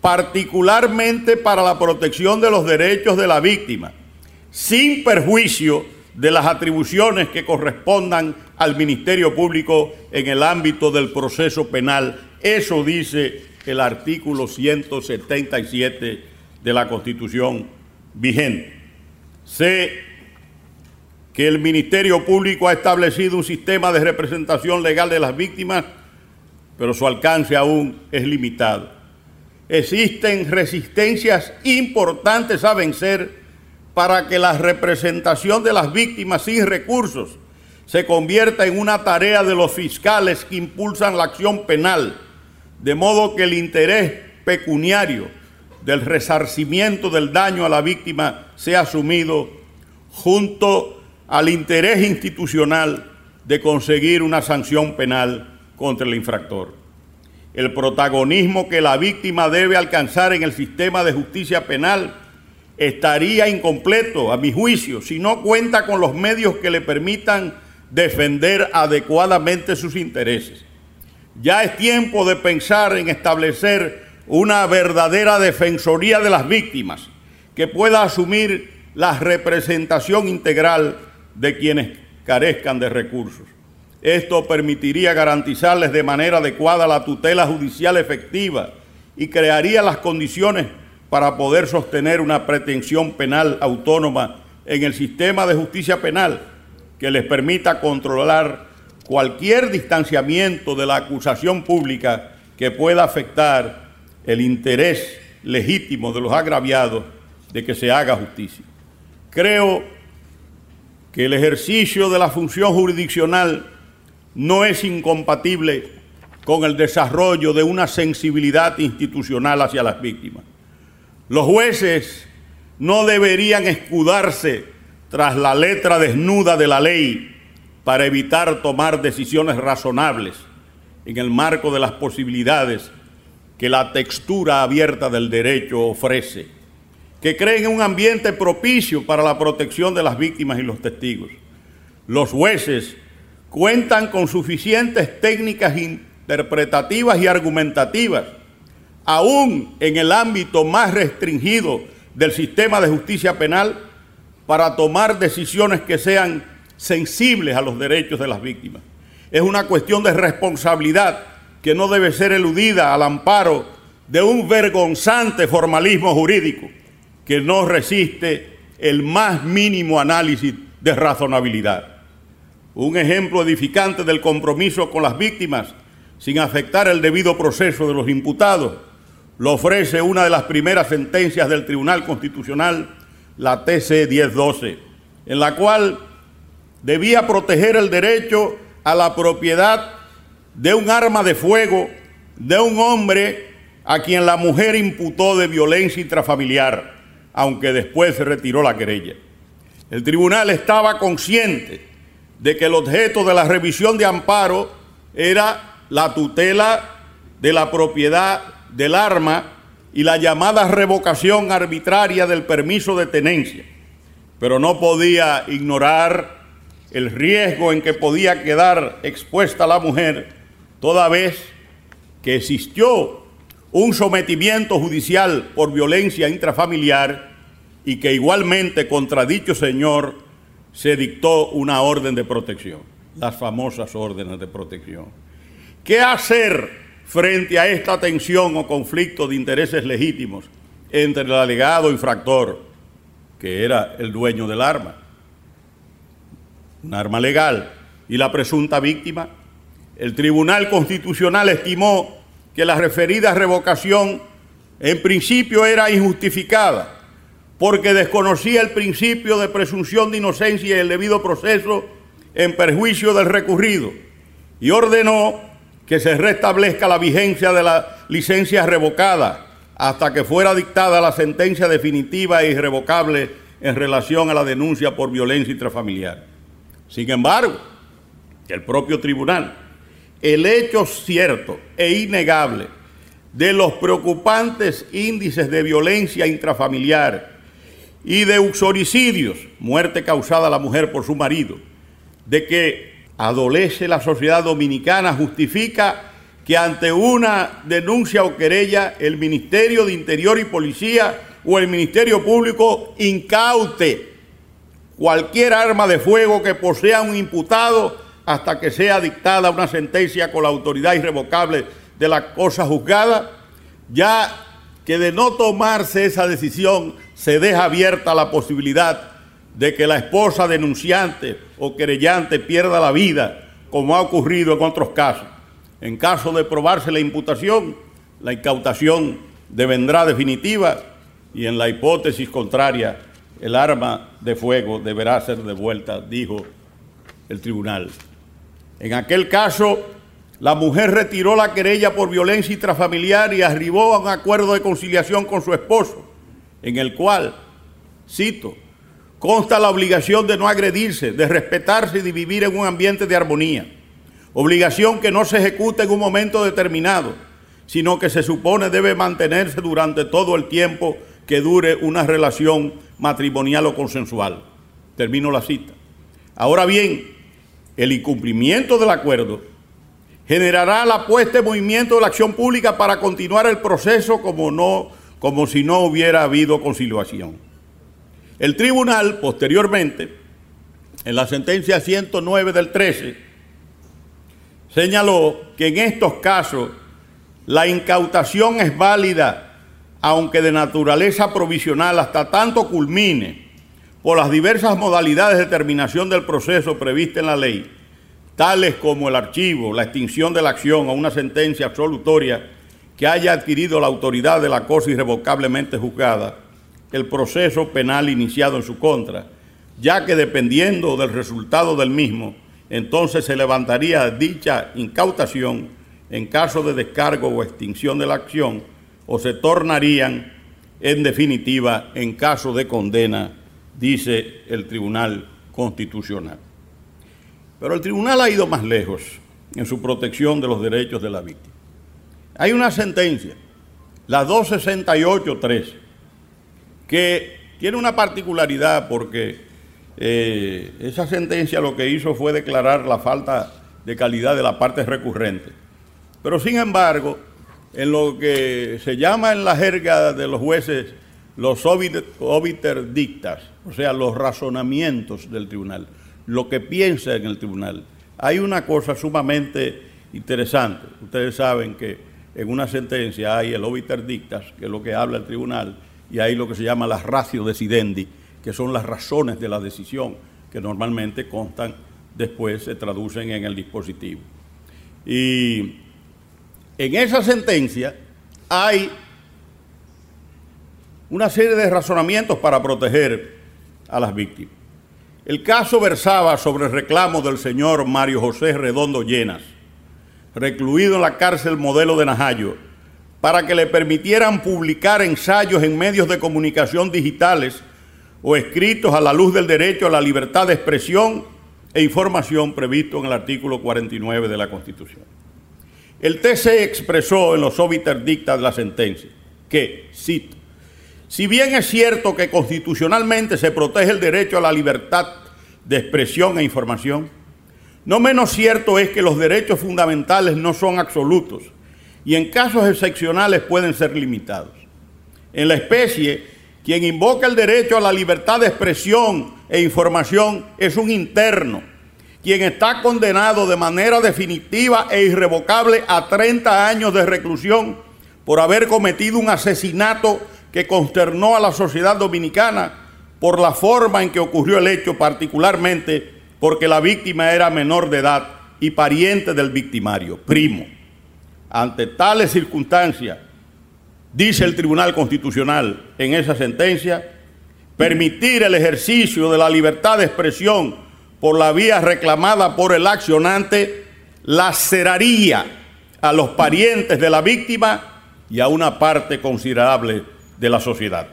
particularmente para la protección de los derechos de la víctima, sin perjuicio de las atribuciones que correspondan al Ministerio Público en el ámbito del proceso penal. Eso dice el artículo 177 de la Constitución vigente. Sé que el Ministerio Público ha establecido un sistema de representación legal de las víctimas, pero su alcance aún es limitado. Existen resistencias importantes a vencer para que la representación de las víctimas sin recursos se convierta en una tarea de los fiscales que impulsan la acción penal, de modo que el interés pecuniario del resarcimiento del daño a la víctima sea asumido junto al interés institucional de conseguir una sanción penal contra el infractor. El protagonismo que la víctima debe alcanzar en el sistema de justicia penal estaría incompleto, a mi juicio, si no cuenta con los medios que le permitan defender adecuadamente sus intereses. Ya es tiempo de pensar en establecer una verdadera defensoría de las víctimas que pueda asumir la representación integral de quienes carezcan de recursos. Esto permitiría garantizarles de manera adecuada la tutela judicial efectiva y crearía las condiciones para poder sostener una pretensión penal autónoma en el sistema de justicia penal que les permita controlar cualquier distanciamiento de la acusación pública que pueda afectar el interés legítimo de los agraviados de que se haga justicia. Creo que el ejercicio de la función jurisdiccional no es incompatible con el desarrollo de una sensibilidad institucional hacia las víctimas. Los jueces no deberían escudarse tras la letra desnuda de la ley para evitar tomar decisiones razonables en el marco de las posibilidades que la textura abierta del derecho ofrece, que creen un ambiente propicio para la protección de las víctimas y los testigos. Los jueces cuentan con suficientes técnicas interpretativas y argumentativas aún en el ámbito más restringido del sistema de justicia penal, para tomar decisiones que sean sensibles a los derechos de las víctimas. Es una cuestión de responsabilidad que no debe ser eludida al amparo de un vergonzante formalismo jurídico que no resiste el más mínimo análisis de razonabilidad. Un ejemplo edificante del compromiso con las víctimas sin afectar el debido proceso de los imputados lo ofrece una de las primeras sentencias del Tribunal Constitucional, la TC 1012, en la cual debía proteger el derecho a la propiedad de un arma de fuego de un hombre a quien la mujer imputó de violencia intrafamiliar, aunque después se retiró la querella. El tribunal estaba consciente de que el objeto de la revisión de amparo era la tutela de la propiedad del arma y la llamada revocación arbitraria del permiso de tenencia, pero no podía ignorar el riesgo en que podía quedar expuesta la mujer, toda vez que existió un sometimiento judicial por violencia intrafamiliar y que igualmente contra dicho señor se dictó una orden de protección, las famosas órdenes de protección. ¿Qué hacer frente a esta tensión o conflicto de intereses legítimos entre el alegado infractor, que era el dueño del arma, un arma legal, y la presunta víctima, el Tribunal Constitucional estimó que la referida revocación en principio era injustificada, porque desconocía el principio de presunción de inocencia y el debido proceso en perjuicio del recurrido y ordenó que se restablezca la vigencia de la licencia revocada hasta que fuera dictada la sentencia definitiva e irrevocable en relación a la denuncia por violencia intrafamiliar. Sin embargo, el propio tribunal, el hecho cierto e innegable de los preocupantes índices de violencia intrafamiliar y de uxoricidios, muerte causada a la mujer por su marido, de que adolece la sociedad dominicana, justifica que ante una denuncia o querella el Ministerio de Interior y Policía o el Ministerio Público incaute cualquier arma de fuego que posea un imputado hasta que sea dictada una sentencia con la autoridad irrevocable de la cosa juzgada, ya que de no tomarse esa decisión se deja abierta la posibilidad de que la esposa denunciante o querellante pierda la vida, como ha ocurrido en otros casos. En caso de probarse la imputación, la incautación devendrá definitiva y en la hipótesis contraria, el arma de fuego deberá ser devuelta, dijo el tribunal. En aquel caso, la mujer retiró la querella por violencia intrafamiliar y arribó a un acuerdo de conciliación con su esposo, en el cual, cito, consta la obligación de no agredirse, de respetarse y de vivir en un ambiente de armonía. Obligación que no se ejecuta en un momento determinado, sino que se supone debe mantenerse durante todo el tiempo que dure una relación matrimonial o consensual. Termino la cita. Ahora bien, el incumplimiento del acuerdo generará la puesta en movimiento de la acción pública para continuar el proceso como, no, como si no hubiera habido conciliación. El tribunal, posteriormente, en la sentencia 109 del 13, señaló que en estos casos la incautación es válida, aunque de naturaleza provisional, hasta tanto culmine por las diversas modalidades de terminación del proceso prevista en la ley tales como el archivo, la extinción de la acción o una sentencia absolutoria que haya adquirido la autoridad de la cosa irrevocablemente juzgada, el proceso penal iniciado en su contra, ya que dependiendo del resultado del mismo, entonces se levantaría dicha incautación en caso de descargo o extinción de la acción, o se tornarían en definitiva en caso de condena, dice el Tribunal Constitucional. Pero el tribunal ha ido más lejos en su protección de los derechos de la víctima. Hay una sentencia, la 268.3, que tiene una particularidad porque eh, esa sentencia lo que hizo fue declarar la falta de calidad de la parte recurrente. Pero sin embargo, en lo que se llama en la jerga de los jueces los obiter dictas, o sea, los razonamientos del tribunal, lo que piensa en el tribunal. Hay una cosa sumamente interesante. Ustedes saben que en una sentencia hay el obiter dictas, que es lo que habla el tribunal, y hay lo que se llama las ratio decidendi, que son las razones de la decisión, que normalmente constan después, se traducen en el dispositivo. Y en esa sentencia hay una serie de razonamientos para proteger a las víctimas. El caso versaba sobre el reclamo del señor Mario José Redondo Llenas, recluido en la cárcel modelo de Najayo, para que le permitieran publicar ensayos en medios de comunicación digitales o escritos a la luz del derecho a la libertad de expresión e información previsto en el artículo 49 de la Constitución. El TC expresó en los obiter dicta de la sentencia que, cito, si bien es cierto que constitucionalmente se protege el derecho a la libertad de expresión e información, no menos cierto es que los derechos fundamentales no son absolutos y en casos excepcionales pueden ser limitados. En la especie, quien invoca el derecho a la libertad de expresión e información es un interno, quien está condenado de manera definitiva e irrevocable a 30 años de reclusión por haber cometido un asesinato que consternó a la sociedad dominicana por la forma en que ocurrió el hecho, particularmente porque la víctima era menor de edad y pariente del victimario, primo. Ante tales circunstancias, dice el Tribunal Constitucional en esa sentencia, permitir el ejercicio de la libertad de expresión por la vía reclamada por el accionante laceraría a los parientes de la víctima y a una parte considerable de la sociedad.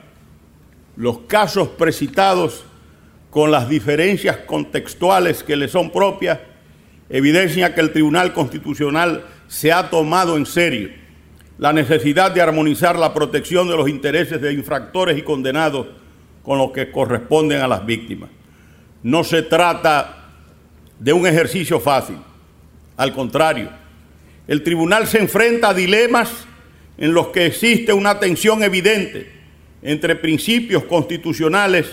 Los casos precitados, con las diferencias contextuales que le son propias, evidencia que el Tribunal Constitucional se ha tomado en serio la necesidad de armonizar la protección de los intereses de infractores y condenados con los que corresponden a las víctimas. No se trata de un ejercicio fácil, al contrario, el tribunal se enfrenta a dilemas en los que existe una tensión evidente entre principios constitucionales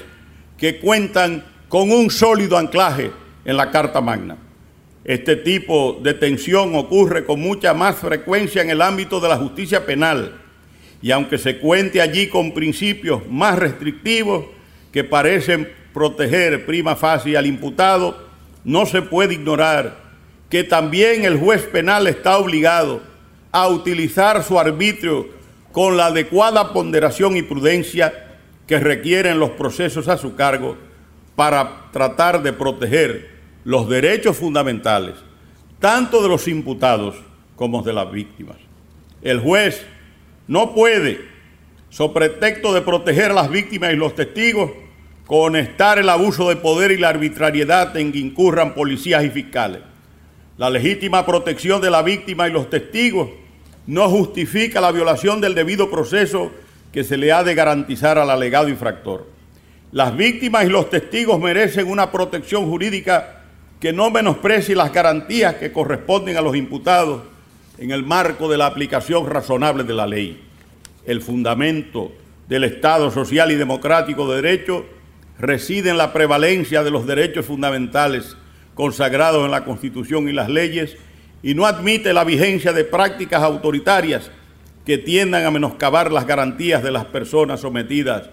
que cuentan con un sólido anclaje en la Carta Magna. Este tipo de tensión ocurre con mucha más frecuencia en el ámbito de la justicia penal. Y aunque se cuente allí con principios más restrictivos que parecen proteger prima facie al imputado, no se puede ignorar que también el juez penal está obligado a utilizar su arbitrio con la adecuada ponderación y prudencia que requieren los procesos a su cargo para tratar de proteger los derechos fundamentales, tanto de los imputados como de las víctimas. El juez no puede, so pretexto de proteger a las víctimas y los testigos, conectar el abuso de poder y la arbitrariedad en que incurran policías y fiscales. La legítima protección de la víctima y los testigos no justifica la violación del debido proceso que se le ha de garantizar al alegado infractor. Las víctimas y los testigos merecen una protección jurídica que no menosprecie las garantías que corresponden a los imputados en el marco de la aplicación razonable de la ley. El fundamento del Estado social y democrático de derecho reside en la prevalencia de los derechos fundamentales consagrados en la Constitución y las leyes y no admite la vigencia de prácticas autoritarias que tiendan a menoscabar las garantías de las personas sometidas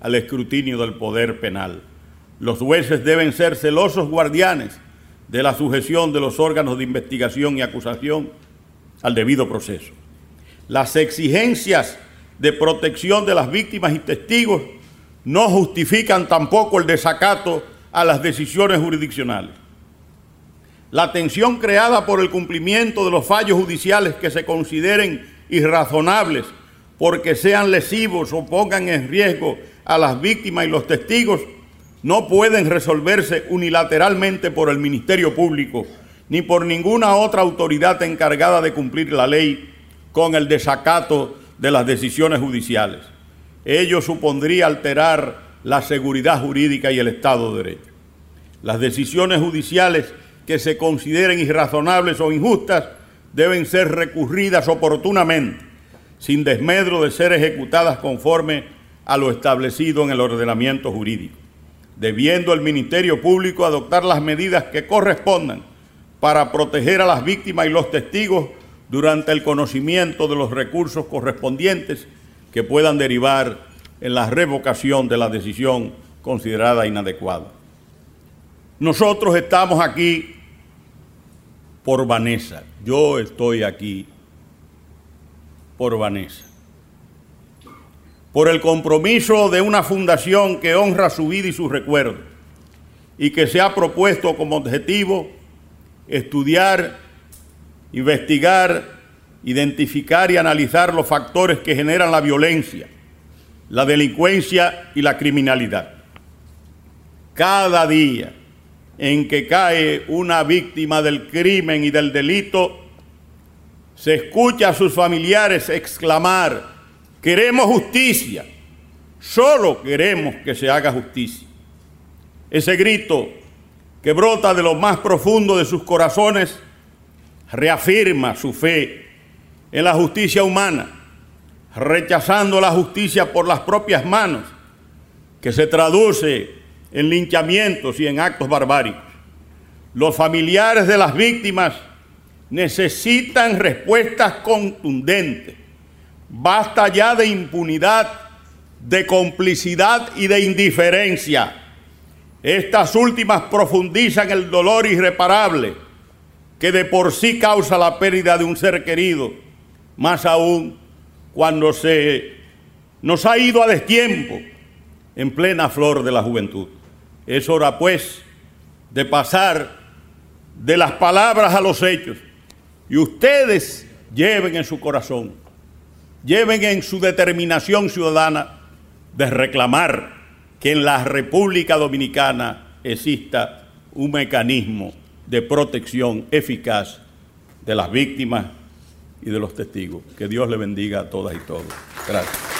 al escrutinio del poder penal. Los jueces deben ser celosos guardianes de la sujeción de los órganos de investigación y acusación al debido proceso. Las exigencias de protección de las víctimas y testigos no justifican tampoco el desacato a las decisiones jurisdiccionales la tensión creada por el cumplimiento de los fallos judiciales que se consideren irrazonables porque sean lesivos o pongan en riesgo a las víctimas y los testigos, no pueden resolverse unilateralmente por el Ministerio Público ni por ninguna otra autoridad encargada de cumplir la ley con el desacato de las decisiones judiciales. Ello supondría alterar la seguridad jurídica y el Estado de Derecho. Las decisiones judiciales que se consideren irrazonables o injustas deben ser recurridas oportunamente, sin desmedro de ser ejecutadas conforme a lo establecido en el ordenamiento jurídico, debiendo el Ministerio Público adoptar las medidas que correspondan para proteger a las víctimas y los testigos durante el conocimiento de los recursos correspondientes que puedan derivar en la revocación de la decisión considerada inadecuada. Nosotros estamos aquí por Vanessa. Yo estoy aquí por Vanessa. Por el compromiso de una fundación que honra su vida y su recuerdo y que se ha propuesto como objetivo estudiar, investigar, identificar y analizar los factores que generan la violencia, la delincuencia y la criminalidad. Cada día en que cae una víctima del crimen y del delito, se escucha a sus familiares exclamar, queremos justicia, solo queremos que se haga justicia. Ese grito que brota de lo más profundo de sus corazones reafirma su fe en la justicia humana, rechazando la justicia por las propias manos, que se traduce en linchamientos y en actos barbáricos. Los familiares de las víctimas necesitan respuestas contundentes. Basta ya de impunidad, de complicidad y de indiferencia. Estas últimas profundizan el dolor irreparable que de por sí causa la pérdida de un ser querido, más aún cuando se nos ha ido a destiempo en plena flor de la juventud. Es hora, pues, de pasar de las palabras a los hechos. Y ustedes lleven en su corazón, lleven en su determinación ciudadana de reclamar que en la República Dominicana exista un mecanismo de protección eficaz de las víctimas y de los testigos. Que Dios le bendiga a todas y todos. Gracias.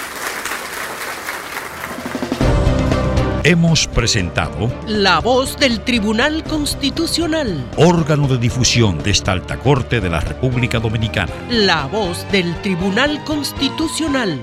Hemos presentado La voz del Tribunal Constitucional. órgano de difusión de esta alta corte de la República Dominicana. La voz del Tribunal Constitucional.